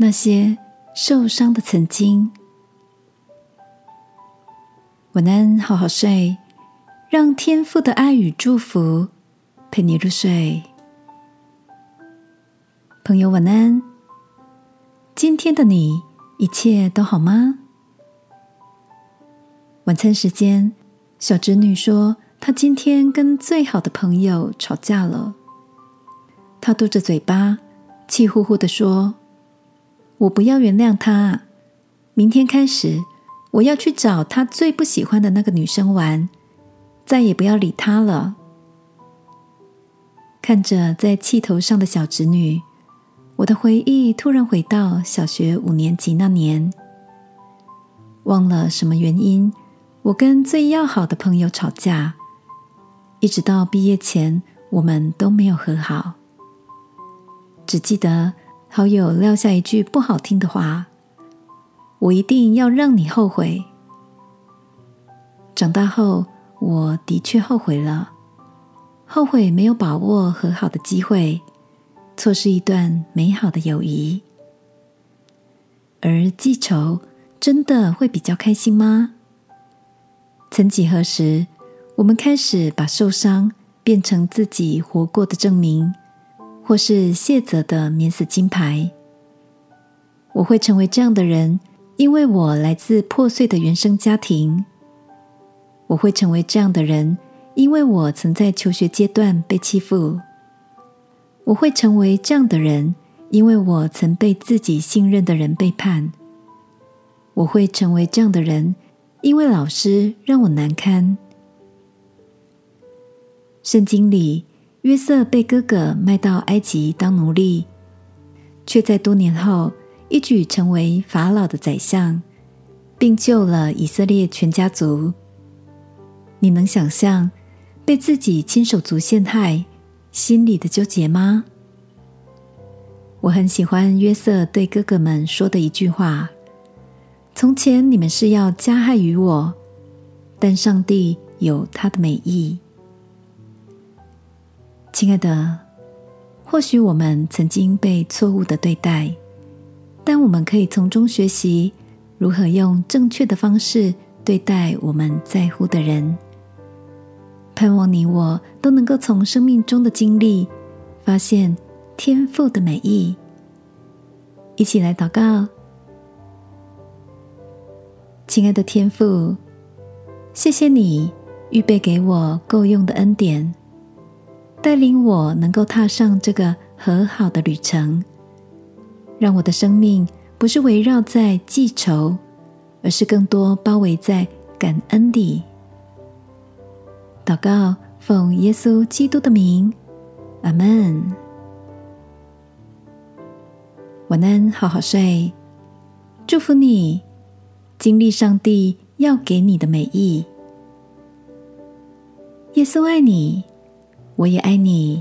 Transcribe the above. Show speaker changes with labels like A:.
A: 那些受伤的曾经。晚安，好好睡，让天父的爱与祝福陪你入睡。朋友，晚安。今天的你一切都好吗？晚餐时间，小侄女说，她今天跟最好的朋友吵架了。她嘟着嘴巴，气呼呼的说。我不要原谅他。明天开始，我要去找他最不喜欢的那个女生玩，再也不要理他了。看着在气头上的小侄女，我的回忆突然回到小学五年级那年。忘了什么原因，我跟最要好的朋友吵架，一直到毕业前，我们都没有和好。只记得。好友撂下一句不好听的话，我一定要让你后悔。长大后，我的确后悔了，后悔没有把握和好的机会，错失一段美好的友谊。而记仇真的会比较开心吗？曾几何时，我们开始把受伤变成自己活过的证明。或是谢泽的免死金牌，我会成为这样的人，因为我来自破碎的原生家庭。我会成为这样的人，因为我曾在求学阶段被欺负。我会成为这样的人，因为我曾被自己信任的人背叛。我会成为这样的人，因为老师让我难堪。圣经里。约瑟被哥哥卖到埃及当奴隶，却在多年后一举成为法老的宰相，并救了以色列全家族。你能想象被自己亲手足陷害心里的纠结吗？我很喜欢约瑟对哥哥们说的一句话：“从前你们是要加害于我，但上帝有他的美意。”亲爱的，或许我们曾经被错误的对待，但我们可以从中学习如何用正确的方式对待我们在乎的人。盼望你我都能够从生命中的经历发现天赋的美意。一起来祷告，亲爱的天父，谢谢你预备给我够用的恩典。带领我能够踏上这个和好的旅程，让我的生命不是围绕在记仇，而是更多包围在感恩里。祷告，奉耶稣基督的名，阿门。晚安，好好睡。祝福你，经历上帝要给你的美意。耶稣爱你。我也爱你。